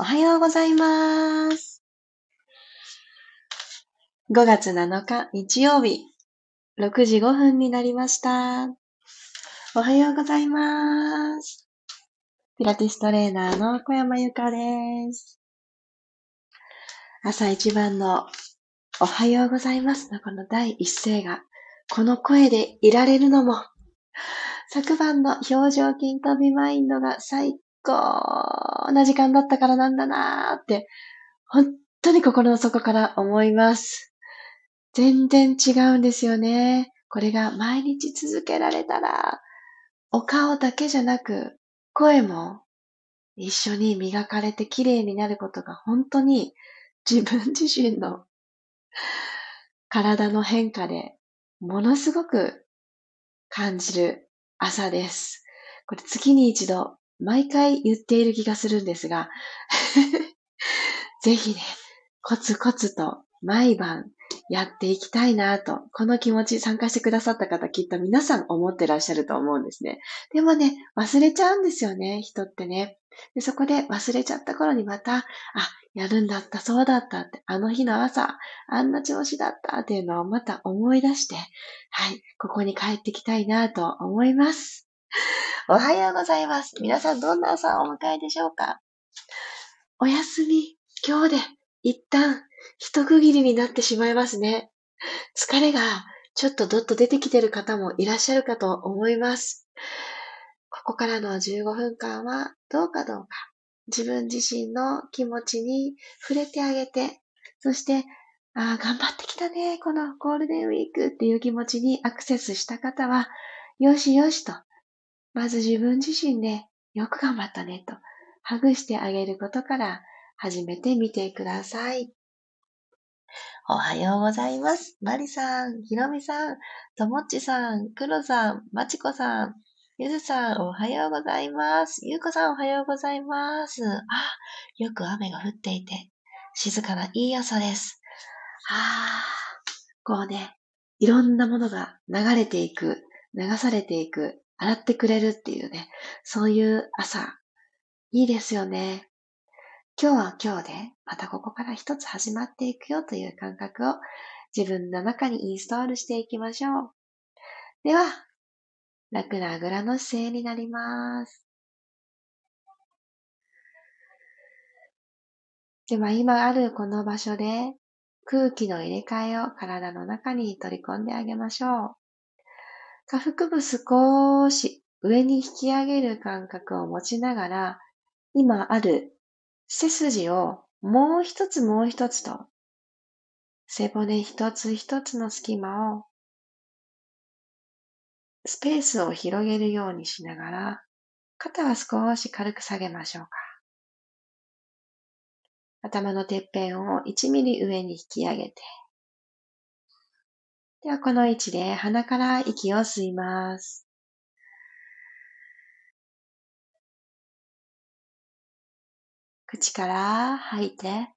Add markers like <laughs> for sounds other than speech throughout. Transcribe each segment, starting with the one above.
おはようございます。5月7日日曜日、6時5分になりました。おはようございます。ピラティストレーナーの小山由かです。朝一番のおはようございますのこの第一声が、この声でいられるのも、昨晩の表情筋とビマインドが最高な時間だったからなんだなーって、本当に心の底から思います。全然違うんですよね。これが毎日続けられたら、お顔だけじゃなく、声も一緒に磨かれて綺麗になることが本当に自分自身の体の変化でものすごく感じる朝です。これ月に一度毎回言っている気がするんですが <laughs> ぜひね、コツコツと毎晩やっていきたいなと、この気持ち参加してくださった方きっと皆さん思ってらっしゃると思うんですね。でもね、忘れちゃうんですよね、人ってね。でそこで忘れちゃった頃にまた、あ、やるんだった、そうだったって、あの日の朝、あんな調子だったっていうのをまた思い出して、はい、ここに帰ってきたいなと思います。<laughs> おはようございます。皆さんどんな朝をお迎えでしょうか？お休み、今日で一旦一区切りになってしまいますね。疲れがちょっとどっと出てきてる方もいらっしゃるかと思います。ここからの15分間はどうかどうか自分自身の気持ちに触れてあげて、そして、ああ、頑張ってきたね、このゴールデンウィークっていう気持ちにアクセスした方は、よしよしとまず自分自身でよく頑張ったねと、ハグしてあげることから始めてみてください。おはようございます。マリさん、ひろみさん、ともっちさん、くろさん、まちこさん、ゆずさん、おはようございます。ゆうこさん、おはようございます。あ、よく雨が降っていて、静かないい朝です。ああこうね、いろんなものが流れていく、流されていく、洗ってくれるっていうね、そういう朝、いいですよね。今日は今日で、またここから一つ始まっていくよという感覚を自分の中にインストールしていきましょう。では、楽なあぐらの姿勢になります。では今あるこの場所で空気の入れ替えを体の中に取り込んであげましょう。下腹部少し上に引き上げる感覚を持ちながら、今ある背筋をもう一つもう一つと、背骨一つ一つの隙間を、スペースを広げるようにしながら、肩は少し軽く下げましょうか。頭のてっぺんを1ミリ上に引き上げて、では、この位置で鼻から息を吸います。口から吐いて、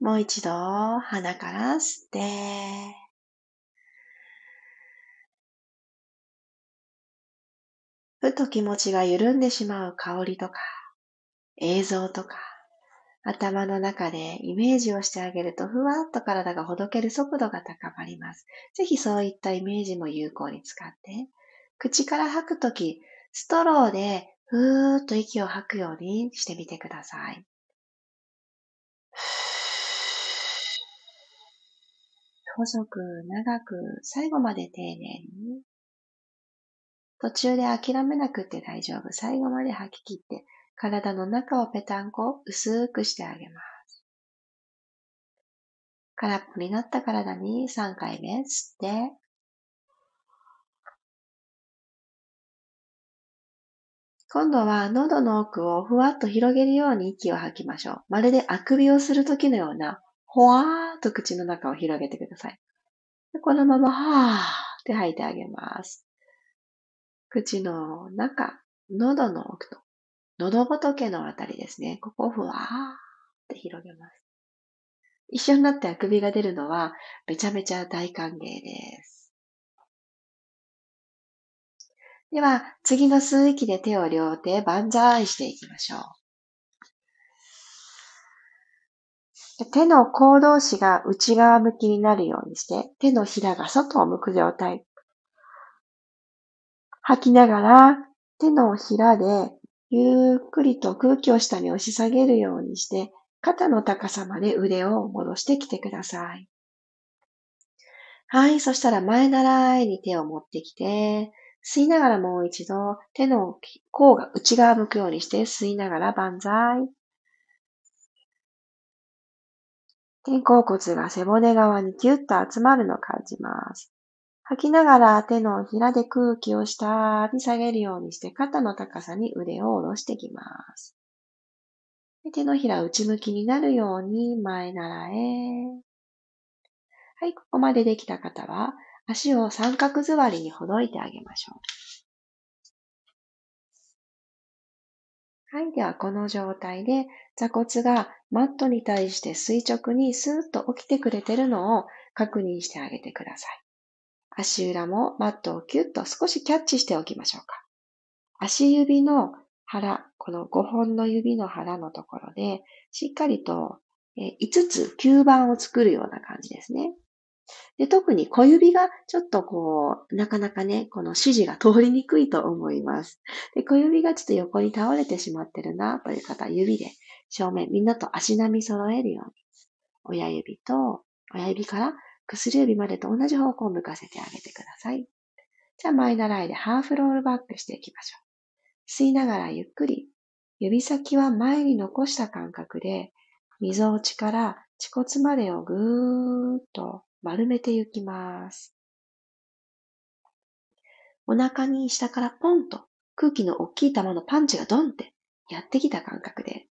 もう一度鼻から吸って、ふと気持ちが緩んでしまう香りとか、映像とか、頭の中でイメージをしてあげると、ふわっと体がほどける速度が高まります。ぜひそういったイメージも有効に使って、口から吐くとき、ストローでふーっと息を吐くようにしてみてください。<sighs> 細く長く最後まで丁寧に途中で諦めなくて大丈夫。最後まで吐き切って、体の中をぺたんこ薄くしてあげます。空っぽになった体に3回目吸って、今度は喉の奥をふわっと広げるように息を吐きましょう。まるであくびをするときのような、ほわーっと口の中を広げてください。このまま、はーって吐いてあげます。口の中、喉の奥と、喉仏のあたりですね。ここをふわーって広げます。一緒になってあくびが出るのはめちゃめちゃ大歓迎です。では、次の吸う息で手を両手万歳していきましょう。手の甲同士が内側向きになるようにして、手のひらが外を向く状態。吐きながら、手のひらでゆっくりと空気を下に押し下げるようにして、肩の高さまで腕を戻してきてください。はい。そしたら前習いに手を持ってきて、吸いながらもう一度手の甲が内側向くようにして吸いながら万歳。肩甲骨が背骨側にキュッと集まるのを感じます。吐きながら手のひらで空気を下に下げるようにして肩の高さに腕を下ろしていきます。手のひら内向きになるように前習え。はい、ここまでできた方は足を三角座りにほどいてあげましょう。はい。では、この状態で座骨がマットに対して垂直にスーッと起きてくれてるのを確認してあげてください。足裏もマットをキュッと少しキャッチしておきましょうか。足指の腹、この5本の指の腹のところで、しっかりと5つ吸盤を作るような感じですね。で、特に小指がちょっとこう、なかなかね、この指示が通りにくいと思います。で、小指がちょっと横に倒れてしまってるなという方指で正面、みんなと足並み揃えるように、親指と、親指から薬指までと同じ方向を向かせてあげてください。じゃあ前習いでハーフロールバックしていきましょう。吸いながらゆっくり、指先は前に残した感覚で、溝落ちから恥骨までをぐーっと丸めていきます。お腹に下からポンと空気の大きい玉のパンチがドンってやってきた感覚で、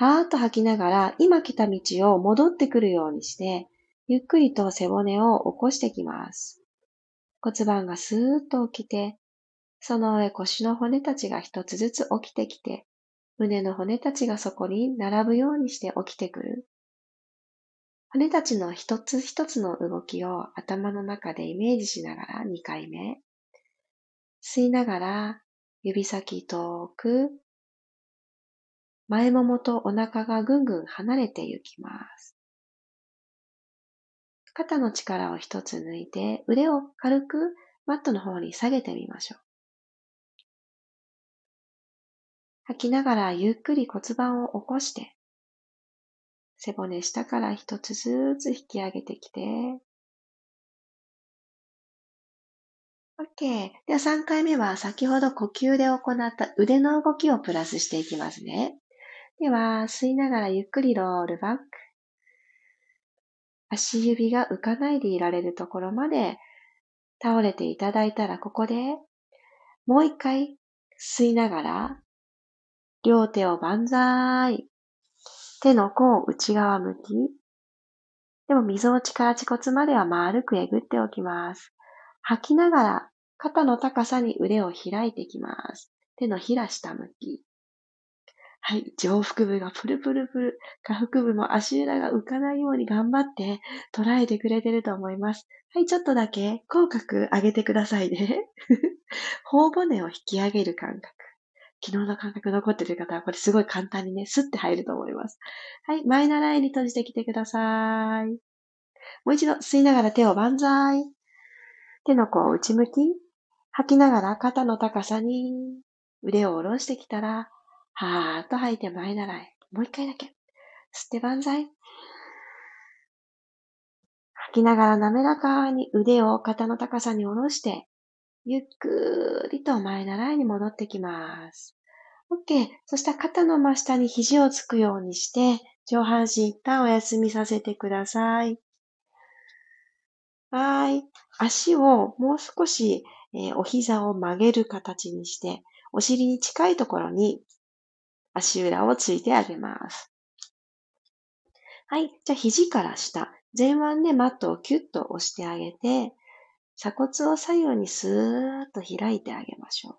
はーっと吐きながら今来た道を戻ってくるようにして、ゆっくりと背骨を起こしてきます。骨盤がスーッと起きて、その上腰の骨たちが一つずつ起きてきて、胸の骨たちがそこに並ぶようにして起きてくる。骨たちの一つ一つの動きを頭の中でイメージしながら2回目。吸いながら指先遠く、前ももとお腹がぐんぐん離れていきます。肩の力を一つ抜いて腕を軽くマットの方に下げてみましょう。吐きながらゆっくり骨盤を起こして、背骨下から一つずつ引き上げてきて、OK。では3回目は先ほど呼吸で行った腕の動きをプラスしていきますね。では、吸いながらゆっくりロールバック。足指が浮かないでいられるところまで倒れていただいたら、ここでもう一回吸いながら、両手を万歳。手の甲を内側向き。でも、溝落ちから恥骨までは丸くえぐっておきます。吐きながら、肩の高さに腕を開いていきます。手のひら下向き。はい、上腹部がプルプルプル、下腹部も足裏が浮かないように頑張って捉えてくれてると思います。はい、ちょっとだけ口角上げてくださいね。<laughs> 頬骨を引き上げる感覚。昨日の感覚残ってる方は、これすごい簡単にね、スッて入ると思います。はい、前習いに閉じてきてください。もう一度吸いながら手を万歳。手の甲を内向き。吐きながら肩の高さに腕を下ろしてきたら、はーっと吐いて前習い。もう一回だけ。吸って万歳。吐きながら滑らかに腕を肩の高さに下ろして、ゆっくりと前習いに戻ってきます。OK。そしたら肩の真下に肘をつくようにして、上半身一旦お休みさせてください。はい。足をもう少し、えー、お膝を曲げる形にして、お尻に近いところに足裏をついてあげます。はい。じゃあ肘から下、前腕でマットをキュッと押してあげて、鎖骨を左右にスーッと開いてあげましょう。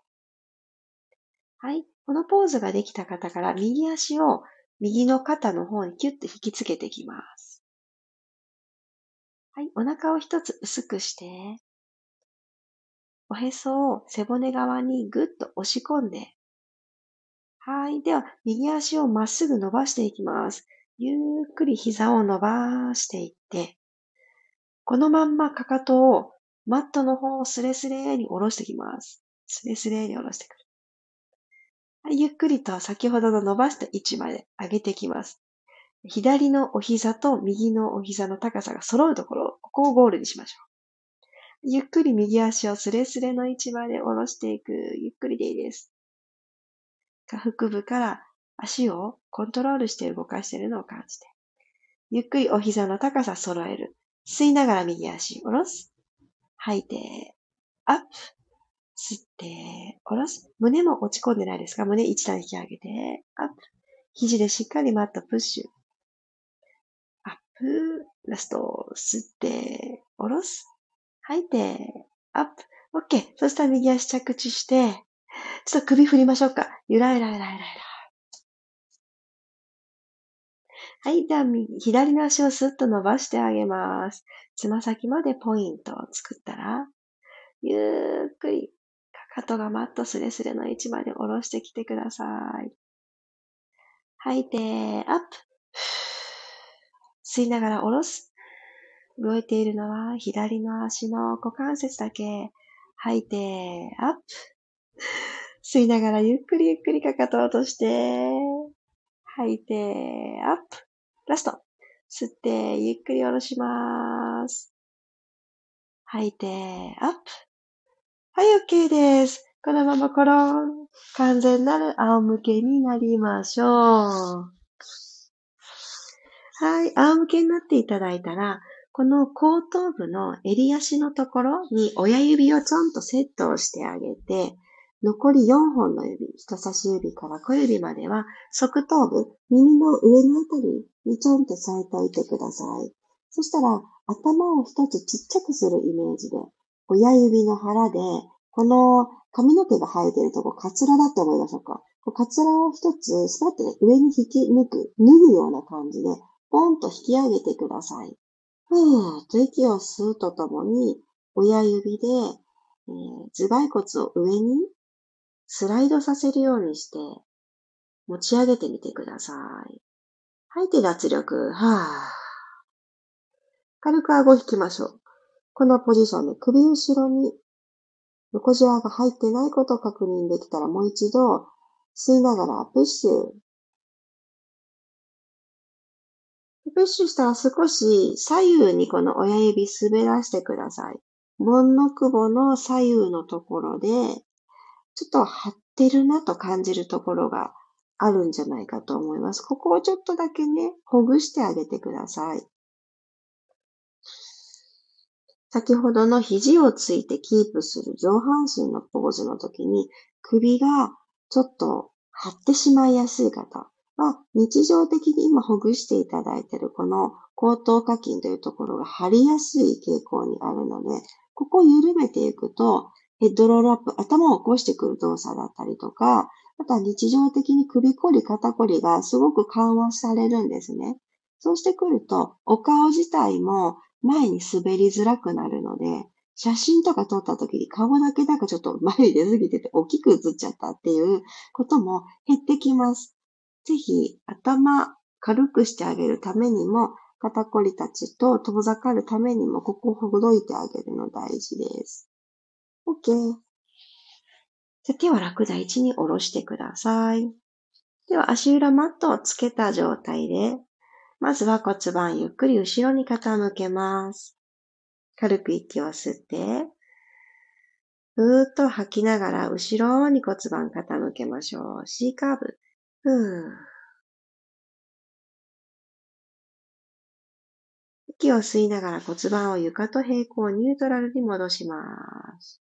はい。このポーズができた方から右足を右の肩の方にキュッと引きつけていきます。はい、お腹を一つ薄くして、おへそを背骨側にぐっと押し込んで、はい。では、右足をまっすぐ伸ばしていきます。ゆっくり膝を伸ばしていって、このまんまかかとをマットの方をスレスレに下ろしていきます。スレスレに下ろしてくる。はい、ゆっくりと先ほどの伸ばした位置まで上げていきます。左のお膝と右のお膝の高さが揃うところ、ここをゴールにしましょう。ゆっくり右足をスレスレの位置まで下ろしていく。ゆっくりでいいです。下腹部から足をコントロールして動かしているのを感じて。ゆっくりお膝の高さ揃える。吸いながら右足下ろす。吐いて、アップ。吸って、下ろす。胸も落ち込んでないですか？胸一段引き上げて、アップ。肘でしっかりマットプッシュ。アップ。ラスト、吸って、下ろす。吐いて、アップ。OK。そしたら右足着地して、ちょっと首振りましょうか。ゆらゆらゆらゆらゆら。はい。では、左の足をスッと伸ばしてあげます。つま先までポイントを作ったら、ゆっくり、かかとがマットスレスレの位置まで下ろしてきてください。吐いて、アップ。吸いながら下ろす。動いているのは左の足の股関節だけ。吐いて、アップ。吸いながらゆっくりゆっくりかかとを落として、吐いて、アップ。ラスト。吸って、ゆっくり下ろします。吐いて、アップ。はい、OK です。このままコロン。完全なる仰向けになりましょう。はい、仰向けになっていただいたら、この後頭部の襟足のところに親指をちょんとセットをしてあげて、残り4本の指、人差し指から小指までは、側頭部、耳の上のあたりにちょんと添えておいてください。そしたら、頭を一つちっちゃくするイメージで、親指の腹で、この髪の毛が生えているとこ、カツラだと思いましょうか。カツラを一つ、スパッて上に引き抜く、脱ぐような感じで、ポンと引き上げてください。ふーっと息を吸うとともに、親指で、えー、頭蓋骨を上にスライドさせるようにして持ち上げてみてください。吐いて脱力。はぁ。軽く顎引きましょう。このポジションで首後ろに横じわが入ってないことを確認できたらもう一度吸いながらプッシュ。プッシュしたら少し左右にこの親指滑らしてください。門の久保の左右のところでちょっと張ってるなと感じるところがあるんじゃないかと思います。ここをちょっとだけね、ほぐしてあげてください。先ほどの肘をついてキープする上半身のポーズの時に首がちょっと張ってしまいやすい方は日常的に今ほぐしていただいているこの後頭下筋というところが張りやすい傾向にあるので、ここを緩めていくとヘッドロールアップ、頭を起こしてくる動作だったりとか、あとは日常的に首こり、肩こりがすごく緩和されるんですね。そうしてくると、お顔自体も前に滑りづらくなるので、写真とか撮った時に顔だけなんかちょっと前に出すぎてて大きく映っちゃったっていうことも減ってきます。ぜひ頭軽くしてあげるためにも、肩こりたちと遠ざかるためにも、ここをほどいてあげるの大事です。OK。じゃ手は楽な位置に下ろしてください。では足裏マットをつけた状態で、まずは骨盤ゆっくり後ろに傾けます。軽く息を吸って、ふーっと吐きながら後ろに骨盤傾けましょう。C カーブ。ふー。息を吸いながら骨盤を床と平行ニュートラルに戻します。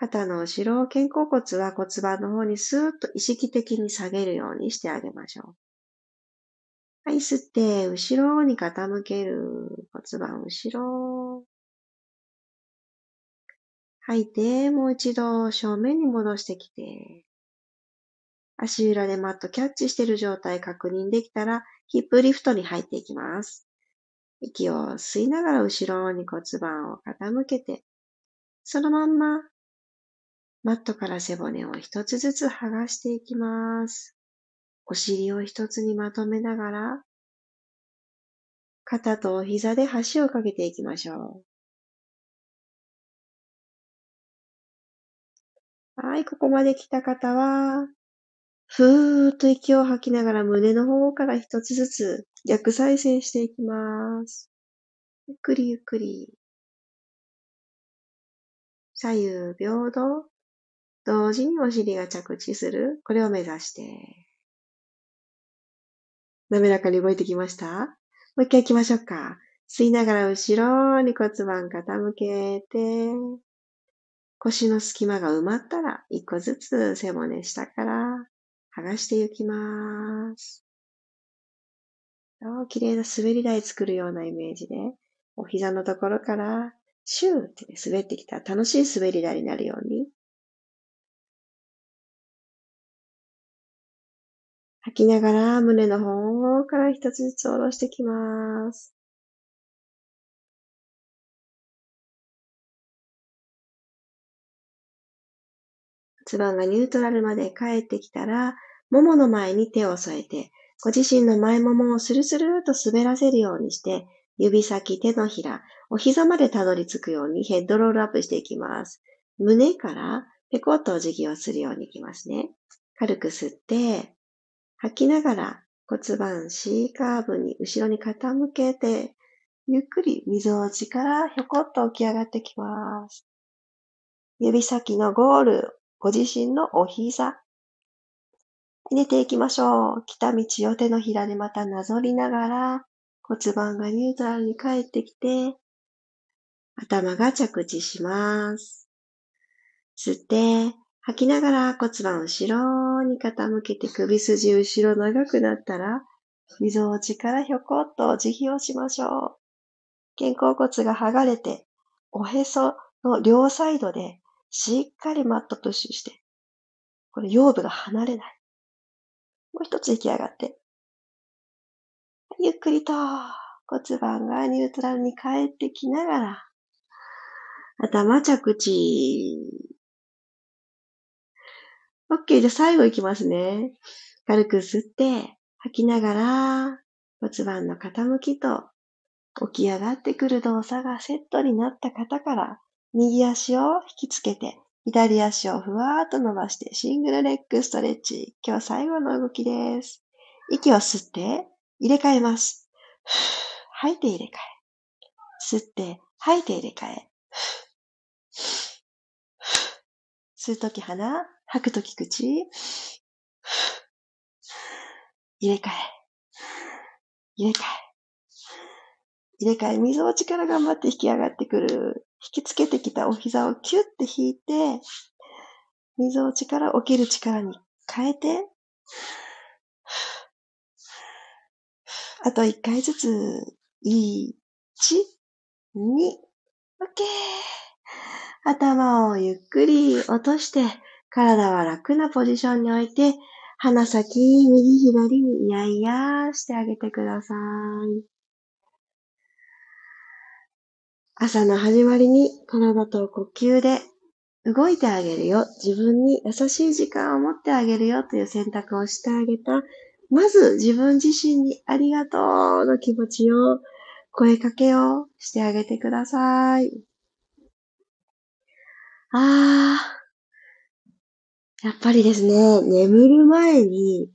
肩の後ろ、肩甲骨は骨盤の方にスーッと意識的に下げるようにしてあげましょう。はい、吸って、後ろに傾ける。骨盤後ろ。吐いて、もう一度正面に戻してきて。足裏でマットキャッチしている状態確認できたら、ヒップリフトに入っていきます。息を吸いながら後ろに骨盤を傾けて、そのまんまマットから背骨を一つずつ剥がしていきます。お尻を一つにまとめながら、肩と膝で端をかけていきましょう。はい、ここまで来た方は、ふーっと息を吐きながら胸の方から一つずつ逆再生していきます。ゆっくりゆっくり。左右平等。同時にお尻が着地する？これを目指して。滑らかに動いてきました？もう一回行きましょうか。吸いながら後ろに骨盤傾けて、腰の隙間が埋まったら、一個ずつ背骨下から剥がしていきます。綺麗な滑り台作るようなイメージで、お膝のところからシューって、滑ってきた楽しい滑り台になるように、吐きながら胸の方から一つずつ下ろしてきます。骨盤がニュートラルまで帰ってきたら、ももの前に手を添えて、ご自身の前ももをスルスルーと滑らせるようにして、指先、手のひら、お膝までたどり着くようにヘッドロールアップしていきます。胸からペコッとお辞儀をするようにいきますね。軽く吸って、吐きながら骨盤 C カーブに後ろに傾けて、ゆっくり溝落ちからひょこっと起き上がってきます。指先のゴール、ご自身のお膝。寝ていきましょう。来た道を手のひらでまたなぞりながら、骨盤がニュートラルに帰ってきて、頭が着地します。吸って、吐きながら骨盤後ろに傾けて首筋後ろ長くなったら、みぞおちからひょこっと慈悲をしましょう。肩甲骨が剥がれて、おへその両サイドでしっかりマットプッシュして、これ腰部が離れない。もう一つ引き上がって、ゆっくりと骨盤がニュートラルに帰ってきながら、頭着地。OK。じゃあ最後いきますね。軽く吸って、吐きながら骨盤の傾きと起き上がってくる動作がセットになった方から、右足を引きつけて、左足をふわーっと伸ばしてシングルレッグストレッチ。今日最後の動きです。息を吸って入れ替えます。吐いて入れ替え。吸って吐いて入れ替え。吸うとき鼻、吐くとき口。入れ替え。入れ替え。入れ替え、水を力頑張って引き上がってくる。引きつけてきたお膝をキュッて引いて、水を力、起きる力に変えて、あと一回ずつ、1、2、OK! 頭をゆっくり落として、体は楽なポジションに置いて、鼻先、右左にイヤイヤしてあげてください。朝の始まりに体と呼吸で動いてあげるよ。自分に優しい時間を持ってあげるよという選択をしてあげた。まず自分自身にありがとうの気持ちを声かけをしてあげてください。あー、やっぱりですね、眠る前に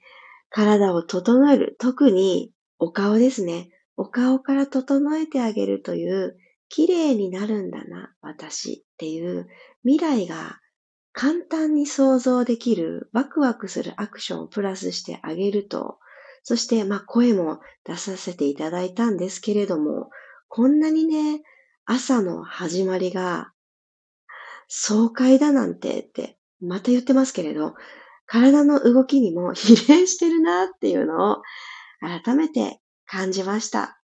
体を整える。特にお顔ですね。お顔から整えてあげるという、綺麗になるんだな、私っていう未来が簡単に想像できるワクワクするアクションをプラスしてあげると、そして、まあ、声も出させていただいたんですけれども、こんなにね、朝の始まりが爽快だなんてって、また言ってますけれど、体の動きにも <laughs> 比例してるなっていうのを改めて感じました。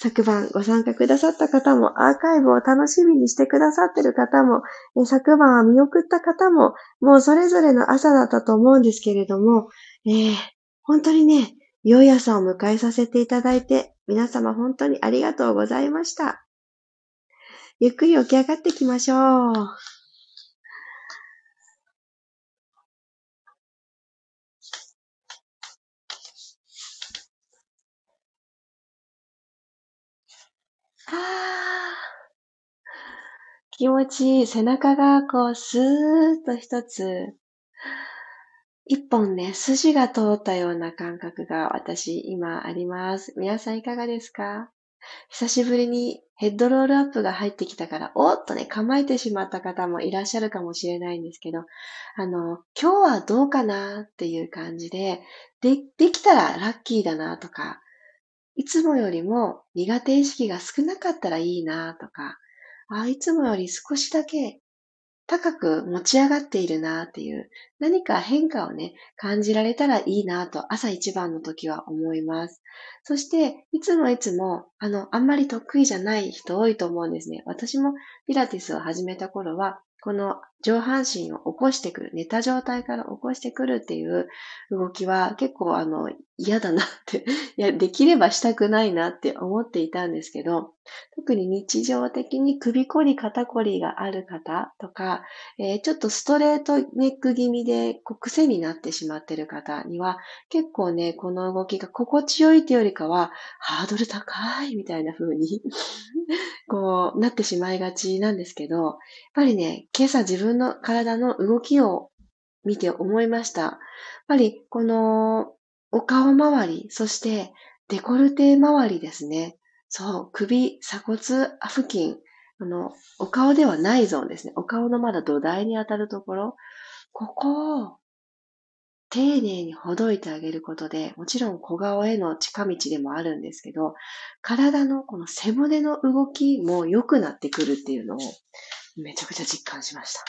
昨晩ご参加くださった方も、アーカイブを楽しみにしてくださってる方も、昨晩は見送った方も、もうそれぞれの朝だったと思うんですけれども、えー、本当にね、良い朝を迎えさせていただいて、皆様本当にありがとうございました。ゆっくり起き上がってきましょう。あ <sighs> 気持ちいい。背中がこう、スーッと一つ、一本ね、筋が通ったような感覚が私今あります。皆さんいかがですか？久しぶりにヘッドロールアップが入ってきたから、おっとね、構えてしまった方もいらっしゃるかもしれないんですけど、あの、今日はどうかなっていう感じで、で、できたらラッキーだなとか、いつもよりも苦手意識が少なかったらいいなとか、あいつもより少しだけ高く持ち上がっているなっていう、何か変化をね、感じられたらいいなと朝一番の時は思います。そして、いつもいつも、あの、あんまり得意じゃない人多いと思うんですね。私もピラティスを始めた頃は、この上半身を起こしてくる、寝た状態から起こしてくるっていう動きは結構あの嫌だなって <laughs> いや、できればしたくないなって思っていたんですけど、特に日常的に首こり、肩こりがある方とか、えー、ちょっとストレートネック気味でこう癖になってしまってる方には、結構ね、この動きが心地よいというよりかは、ハードル高いみたいな風に <laughs> こうなってしまいがちなんですけど、やっぱりね、今朝自分分の体の動きを見て思いました。やっぱりこのお顔周り、そしてデコルテ周りですね。そう、首、鎖骨付近、あの、お顔ではないゾーンですね。お顔のまだ土台に当たるところ、ここを丁寧にほどいてあげることで、もちろん小顔への近道でもあるんですけど、体のこの背骨の動きも良くなってくるっていうのをめちゃくちゃ実感しました。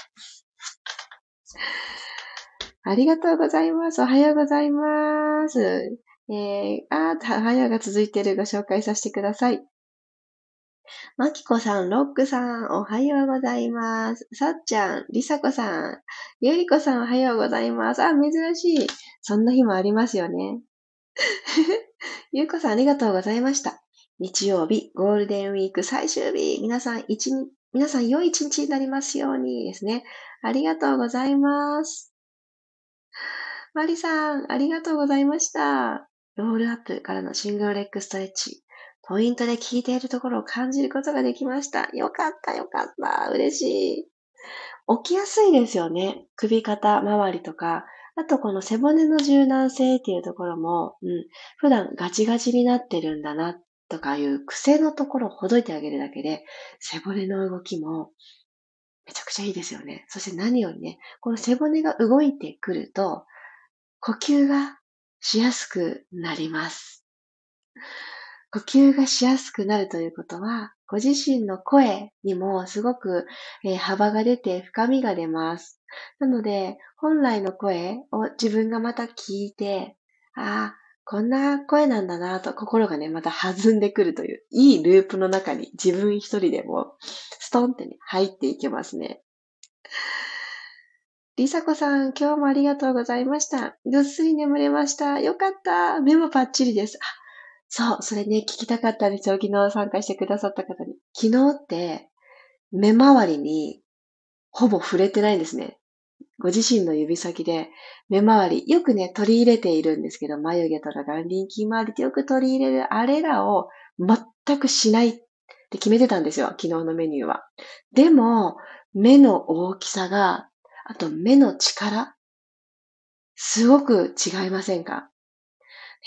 ありがとうございます。おはようございます。えー、あー、おはようが続いてるご紹介させてください。まきこさん、ロックさん、おはようございます。さっちゃん、りさこさん、ゆりこさん、おはようございます。あ、珍しい。そんな日もありますよね。<laughs> ゆうこさん、ありがとうございました。日曜日、ゴールデンウィーク最終日、皆さん一日、皆さん良い一日になりますようにですね。ありがとうございます。マリさん、ありがとうございました。ロールアップからのシングルレッグストレッチ。ポイントで聞いているところを感じることができました。よかった、よかった。嬉しい。起きやすいですよね。首肩周りとか。あとこの背骨の柔軟性っていうところも、うん、普段ガチガチになってるんだなとかいう癖のところをほどいてあげるだけで、背骨の動きもめちゃくちゃいいですよね。そして何よりね、この背骨が動いてくると、呼吸がしやすくなります。呼吸がしやすくなるということは、ご自身の声にもすごく、えー、幅が出て深みが出ます。なので、本来の声を自分がまた聞いて、ああ、こんな声なんだなと心がね、また弾んでくるという、いいループの中に自分一人でもストンってね、入っていけますね。りさこさん、今日もありがとうございました。ぐっすり眠れました。よかった。目もパッチリです。あ、そう、それね、聞きたかったんですよ。昨日参加してくださった方に。昨日って、目周りにほぼ触れてないんですね。ご自身の指先で目周り、よくね、取り入れているんですけど、眉毛とか眼輪筋周りってよく取り入れるあれらを全くしないって決めてたんですよ。昨日のメニューは。でも、目の大きさがあと目の力すごく違いませんか？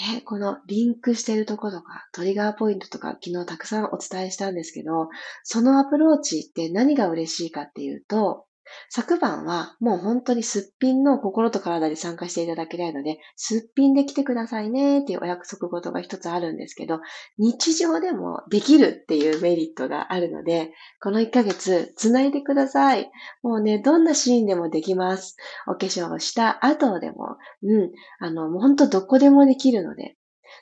ね、このリンクしてるとことか、トリガーポイントとか昨日たくさんお伝えしたんですけど、そのアプローチって何が嬉しいかっていうと、昨晩はもう本当にすっぴんの心と体に参加していただけないので、すっぴんで来てくださいねっていうお約束事が一つあるんですけど、日常でもできるっていうメリットがあるので、この1ヶ月繋いでください。もうね、どんなシーンでもできます。お化粧をした後でも、うん、あの、もう本当どこでもできるので、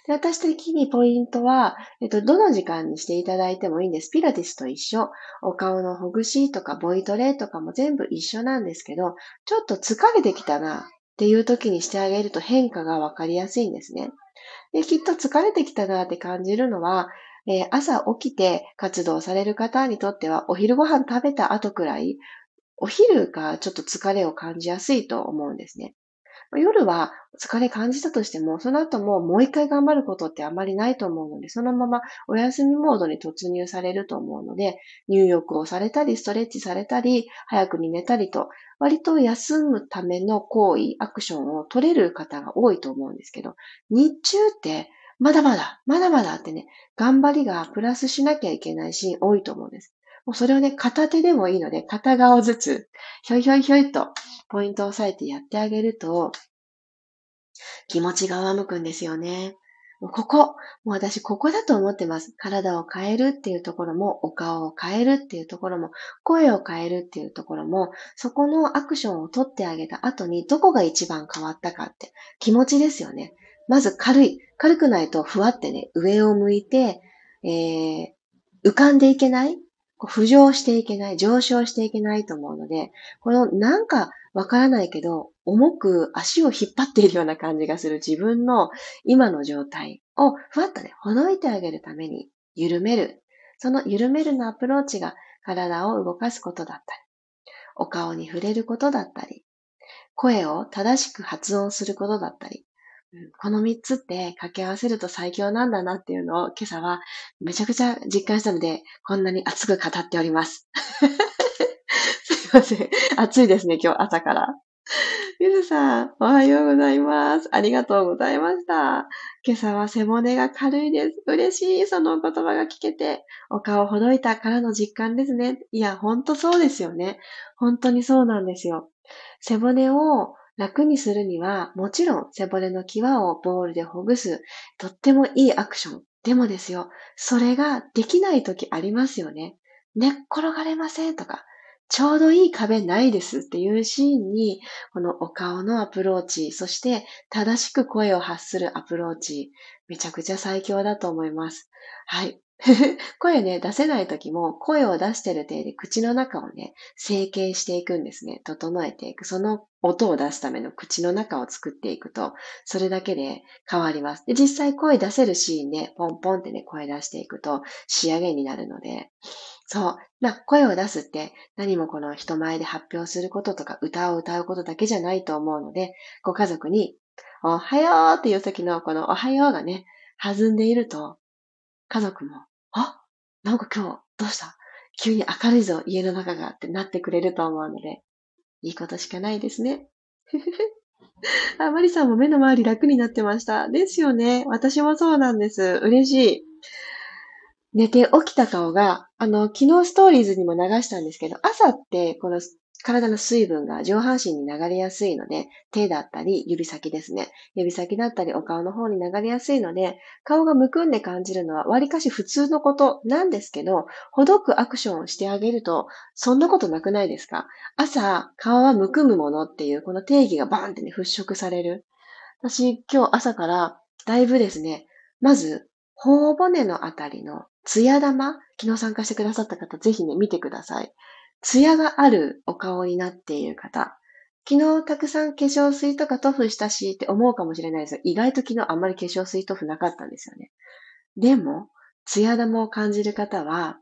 で私的にポイントは、えっと、どの時間にしていただいてもいいんです。ピラティスと一緒。お顔のほぐしとかボイトレとかも全部一緒なんですけど、ちょっと疲れてきたなっていう時にしてあげると変化がわかりやすいんですね。で、きっと疲れてきたなって感じるのは、えー、朝起きて活動される方にとっては、お昼ご飯食べた後くらい、お昼がちょっと疲れを感じやすいと思うんですね。夜は疲れ感じたとしても、その後ももう一回頑張ることってあまりないと思うので、そのままお休みモードに突入されると思うので、入浴をされたり、ストレッチされたり、早くに寝たりと、割と休むための行為、アクションを取れる方が多いと思うんですけど、日中ってまだまだ、まだまだってね、頑張りがプラスしなきゃいけないシーン多いと思うんです。もうそれをね、片手でもいいので、片顔ずつ、ひょいひょいひょいと、ポイントを押さえてやってあげると、気持ちが上向くんですよね。もうここ、もう私ここだと思ってます。体を変えるっていうところも、お顔を変えるっていうところも、声を変えるっていうところも、そこのアクションを取ってあげた後にどこが一番変わったかって気持ちですよね。まず軽い。軽くないとふわってね、上を向いて、えー、浮かんでいけない浮上していけない、上昇していけないと思うので、このなんかわからないけど、重く足を引っ張っているような感じがする自分の今の状態をふわっとね、ほどいてあげるために緩める。その緩めるのアプローチが体を動かすことだったり、お顔に触れることだったり、声を正しく発音することだったり、この三つって掛け合わせると最強なんだなっていうのを今朝はめちゃくちゃ実感したので、こんなに熱く語っております。<laughs> すいません。暑いですね、今日朝から。ゆずさん、おはようございます。ありがとうございました。今朝は背骨が軽いです。嬉しい、そのお言葉が聞けて。お顔ほどいたからの実感ですね。いや、ほんとそうですよね。本当にそうなんですよ。背骨を楽にするには、もちろん背骨の際をボールでほぐす、とってもいいアクション。でもですよ、それができない時ありますよね。寝っ転がれませんとか、ちょうどいい壁ないですっていうシーンに、このお顔のアプローチ、そして正しく声を発するアプローチ、めちゃくちゃ最強だと思います。はい。<laughs> 声ね、出せない時も、声を出してる体で口の中をね、整形していくんですね。整えていく。その音を出すための口の中を作っていくと、それだけで変わります。で、実際声出せるシーンで、ポンポンってね、声出していくと仕上げになるので、そう。まあ、声を出すって何もこの人前で発表することとか歌を歌うことだけじゃないと思うので、ご家族に、おはようっていう時のこのおはようがね、弾んでいると、家族もあ、なんか今日どうした？急に明るいぞ、家の中がってなってくれると思うので、いいことしかないですね。<laughs> あ、マリさんも目の周り楽になってました。ですよね。私もそうなんです。嬉しい。寝て起きた顔が、あの、昨日ストーリーズにも流したんですけど、朝ってこの体の水分が上半身に流れやすいので、手だったり指先ですね。指先だったりお顔の方に流れやすいので、顔がむくんで感じるのは割かし普通のことなんですけど、ほどくアクションをしてあげると、そんなことなくないですか？朝、顔はむくむものっていうこの定義がバーンってね、払拭される。私、今日朝からだいぶですね、まず、頬骨のあたりのツヤ玉、昨日参加してくださった方、ぜひね、見てください。ツヤがあるお顔になっている方。昨日たくさん化粧水とか塗布したしって思うかもしれないですが、意外と昨日あんまり化粧水塗布なかったんですよね。でも、ツヤ玉を感じる方は、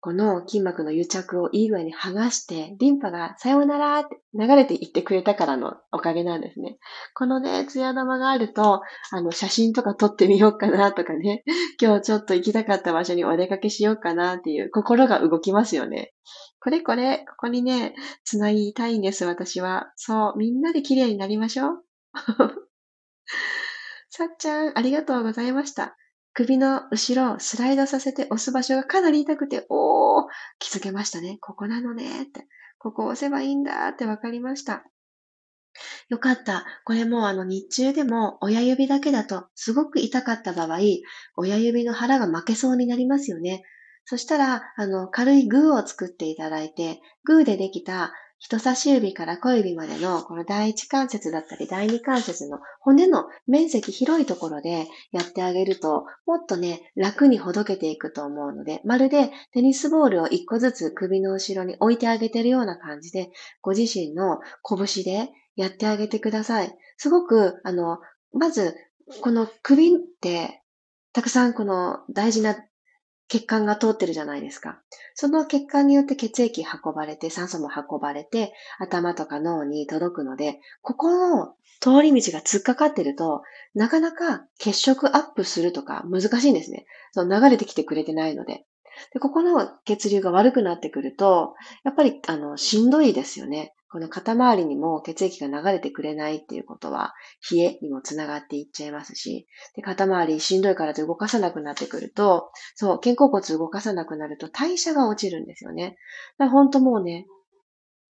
この筋膜の癒着をいい具合に剥がして、リンパがさようならって流れていってくれたからのおかげなんですね。このね、ツヤ玉があると、あの、写真とか撮ってみようかなとかね、<laughs> 今日ちょっと行きたかった場所にお出かけしようかなっていう心が動きますよね。これこれ、ここにね、繋ぎたいんです、私は。そう、みんなで綺麗になりましょう。<laughs> さっちゃん、ありがとうございました。首の後ろをスライドさせて押す場所がかなり痛くて、おー、気づけましたね。ここなのねって。ここ押せばいいんだってわかりました。よかった。これもあの日中でも親指だけだとすごく痛かった場合、親指の腹が負けそうになりますよね。そしたら、あの、軽いグーを作っていただいて、グーでできた人差し指から小指までのこの第一関節だったり第二関節の骨の面積広いところでやってあげると、もっとね、楽にほどけていくと思うので、まるでテニスボールを一個ずつ首の後ろに置いてあげてるような感じで、ご自身の拳でやってあげてください。すごく、あの、まず、この首って、たくさんこの大事な血管が通ってるじゃないですか。その血管によって血液運ばれて、酸素も運ばれて、頭とか脳に届くので、ここの通り道が突っかかってると、なかなか血色アップするとか難しいんですね。その流れてきてくれてないので。で、ここの血流が悪くなってくると、やっぱり、あの、しんどいですよね。この肩周りにも血液が流れてくれないっていうことは、冷えにもつながっていっちゃいますし、で肩周りしんどいからと動かさなくなってくると、そう、肩甲骨動かさなくなると代謝が落ちるんですよね。だから本当もうね、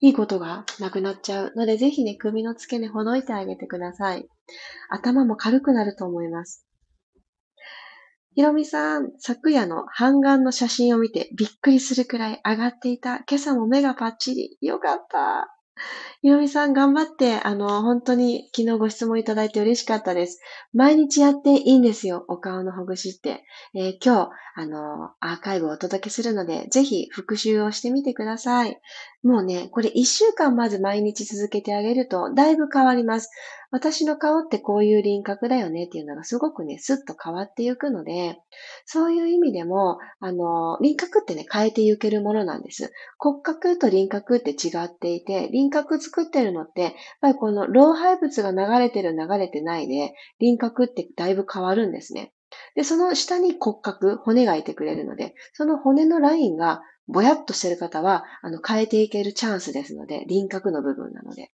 いいことがなくなっちゃうので、ぜひね、首の付け根ほどいてあげてください。頭も軽くなると思います。ひろみさん、昨夜の半眼の写真を見てびっくりするくらい上がっていた。今朝も目がパッチリ。よかった。ひろみさん頑張って、あの、本当に昨日ご質問いただいて嬉しかったです。毎日やっていいんですよ、お顔のほぐしって。えー、今日、あの、アーカイブをお届けするので、ぜひ復習をしてみてください。もうね、これ一週間まず毎日続けてあげると、だいぶ変わります。私の顔ってこういう輪郭だよねっていうのがすごくね、スッと変わっていくので、そういう意味でも、あの、輪郭ってね、変えていけるものなんです。骨格と輪郭って違っていて、輪郭作ってるのって、やっぱりこの老廃物が流れてる流れてないで、輪郭ってだいぶ変わるんですね。で、その下に骨格、骨がいてくれるので、その骨のラインがぼやっとしてる方は、あの、変えていけるチャンスですので、輪郭の部分なので。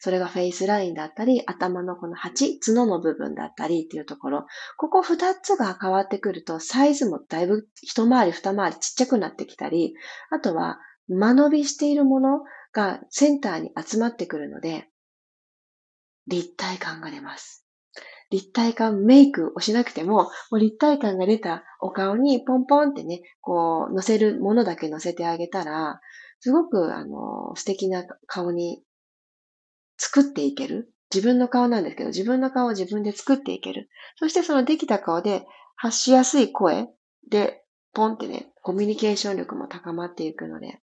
それがフェイスラインだったり、頭のこの鉢、角の部分だったりっていうところ、ここ二つが変わってくると、サイズもだいぶ一回り二回りちっちゃくなってきたり、あとは間延びしているものがセンターに集まってくるので、立体感が出ます。立体感メイクをしなくても、もう立体感が出たお顔にポンポンってね、こう、乗せるものだけ乗せてあげたら、すごく、あの、素敵な顔に作っていける。自分の顔なんですけど、自分の顔を自分で作っていける。そしてそのできた顔で発しやすい声で、ポンってね、コミュニケーション力も高まっていくので、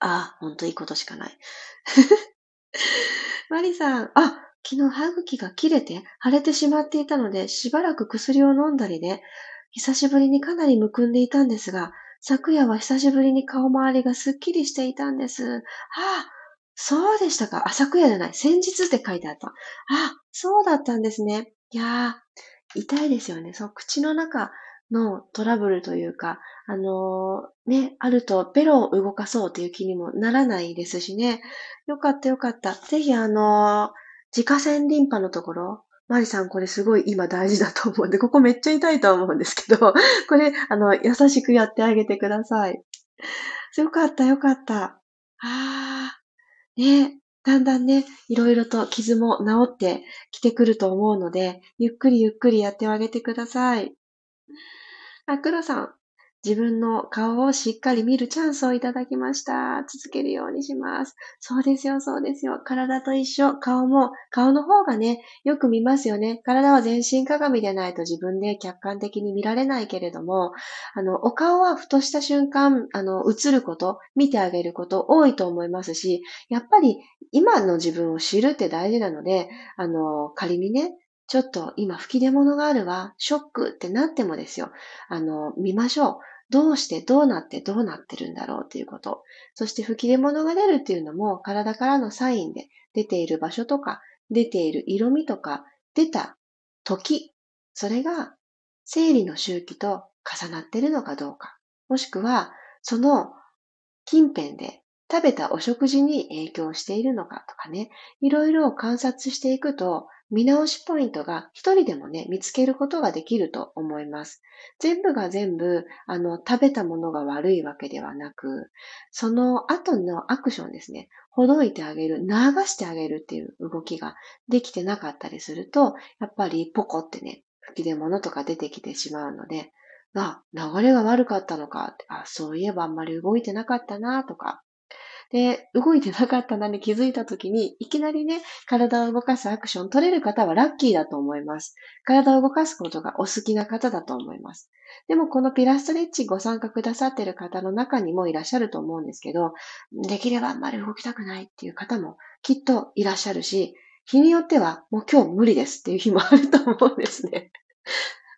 ああ、ほんといいことしかない。<laughs> マリさん、あ、昨日歯茎が切れて腫れてしまっていたので、しばらく薬を飲んだりで、久しぶりにかなりむくんでいたんですが、昨夜は久しぶりに顔周りがすっきりしていたんです。はあ、そうでしたか。あ、昨夜じゃない。先日って書いてあった。あ、そうだったんですね。いやー、痛いですよね。そう、口の中のトラブルというか、あのー、ね、あるとベロを動かそうという気にもならないですしね。よかったよかった。ぜひあのー自家腺リンパのところ、マリさんこれすごい今大事だと思うんで、<laughs> ここめっちゃ痛いと思うんですけど、<laughs> これ、あの、優しくやってあげてください。よかった、よかった。あー、ね、だんだんね、いろいろと傷も治ってきてくると思うので、ゆっくりゆっくりやってあげてください。あ、黒さん、自分の顔をしっかり見るチャンスをいただきました。続けるようにします。そうですよ、そうですよ。体と一緒。顔も、顔の方がね、よく見ますよね。体は全身鏡でないと自分で客観的に見られないけれども、あの、お顔はふとした瞬間、あの、映ること、見てあげること多いと思いますし、やっぱり今の自分を知るって大事なので、あの、仮にね、ちょっと今吹き出物があるわ、ショックってなってもですよ。あの、見ましょう。どうしてどうなってどうなってるんだろうということ。そして吹き出物が出るっていうのも体からのサインで出ている場所とか出ている色味とか出た時、それが生理の周期と重なってるのかどうか。もしくはその近辺で食べたお食事に影響しているのかとかね、いろいろ観察していくと見直しポイントが一人でもね、見つけることができると思います。全部が全部、あの、食べたものが悪いわけではなく、その後のアクションですね、ほどいてあげる、流してあげるっていう動きができてなかったりすると、やっぱりポコってね、吹き出物とか出てきてしまうので、あ、流れが悪かったのかあ、そういえばあんまり動いてなかったなとか、で、動いてなかったなに気づいた時に、いきなりね、体を動かすアクション取れる方はラッキーだと思います。体を動かすことがお好きな方だと思います。でもこのピラストレッチご参加くださっている方の中にもいらっしゃると思うんですけど、できればあんまり動きたくないっていう方もきっといらっしゃるし、日によってはもう今日無理ですっていう日もあると思うんですね。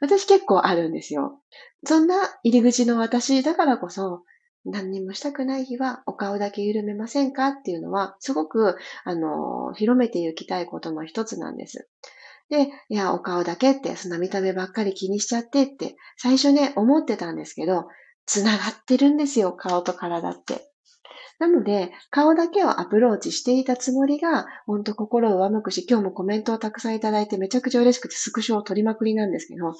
私結構あるんですよ。そんな入り口の私だからこそ、何にもしたくない日はお顔だけ緩めませんかっていうのは、すごく、あの、広めていきたいことの一つなんです。で、いや、お顔だけって、そんな見た目ばっかり気にしちゃってって、最初ね、思ってたんですけど、繋がってるんですよ、顔と体って。なので、顔だけをアプローチしていたつもりが、ほんと心を上向くし、今日もコメントをたくさんいただいてめちゃくちゃ嬉しくてスクショを取りまくりなんですけど、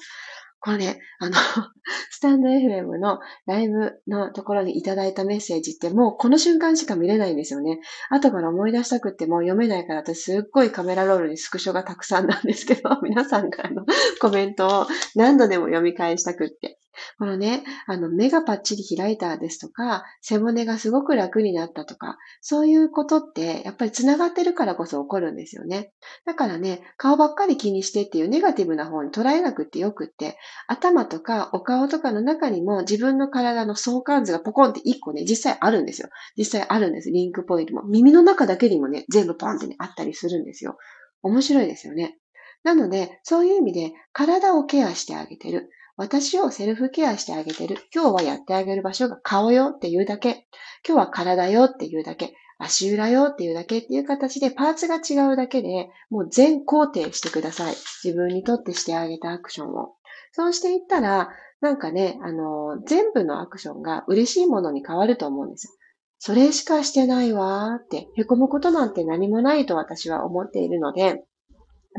これね、あの、<laughs> スタンド FM のライブのところにいただいたメッセージってもうこの瞬間しか見れないんですよね。後から思い出したくっても読めないから私すっごいカメラロールにスクショがたくさんなんですけど、皆さんからのコメントを何度でも読み返したくって。このね、あの、目がパッチリ開いたですとか、背骨がすごく楽になったとか、そういうことって、やっぱり繋がってるからこそ起こるんですよね。だからね、顔ばっかり気にしてっていうネガティブな方に捉えなくてよくって、頭とかお顔とかの中にも自分の体の相関図がポコンって1個ね、実際あるんですよ。実際あるんです。リンクポイントも。耳の中だけにもね、全部ポンってね、あったりするんですよ。面白いですよね。なので、そういう意味で体をケアしてあげてる。私をセルフケアしてあげてる。今日はやってあげる場所が顔よっていうだけ。今日は体よっていうだけ。足裏よっていうだけっていう形でパーツが違うだけで、もう全肯定してください。自分にとってしてあげたアクションを。そうしていったら、なんかね、あの、全部のアクションが嬉しいものに変わると思うんです。それしかしてないわーって、凹むことなんて何もないと私は思っているので、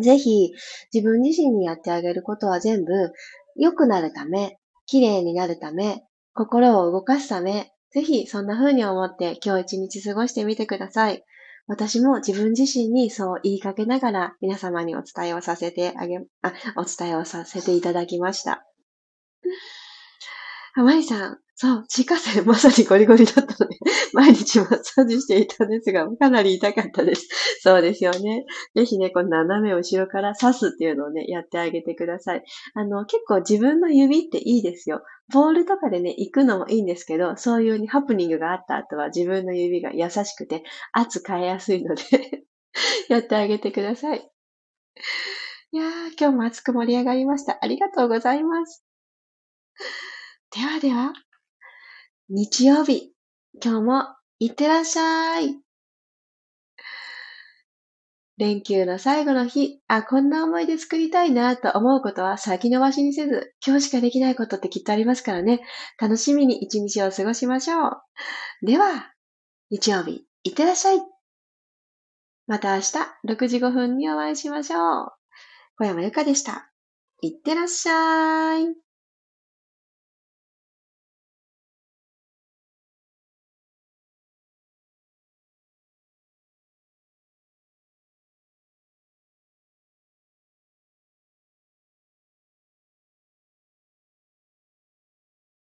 ぜひ自分自身にやってあげることは全部良くなるため、綺麗になるため、心を動かすため、ぜひそんな風に思って今日一日過ごしてみてください。私も自分自身にそう言いかけながら皆様にお伝えをさせてあげ、あ、お伝えをさせていただきました。マリさん、そう、地下線まさにゴリゴリだったので、<laughs> 毎日マッサージしていたんですが、かなり痛かったです。そうですよね。ぜひね、この斜め後ろから刺すっていうのをね、やってあげてください。あの、結構自分の指っていいですよ。ボールとかでね、行くのもいいんですけど、そういうにハプニングがあった後は自分の指が優しくて圧変えやすいので <laughs> やってあげてください。いやー、今日も熱く盛り上がりました。ありがとうございます。ではでは。日曜日、今日もいってらっしゃい。連休の最後の日、あ、こんな思い出作りたいなと思うことは先延ばしにせず、今日しかできないことってきっとありますからね。楽しみに一日を過ごしましょう。では、日曜日、いってらっしゃい。また明日6時5分にお会いしましょう。小山由かでした。いってらっしゃい。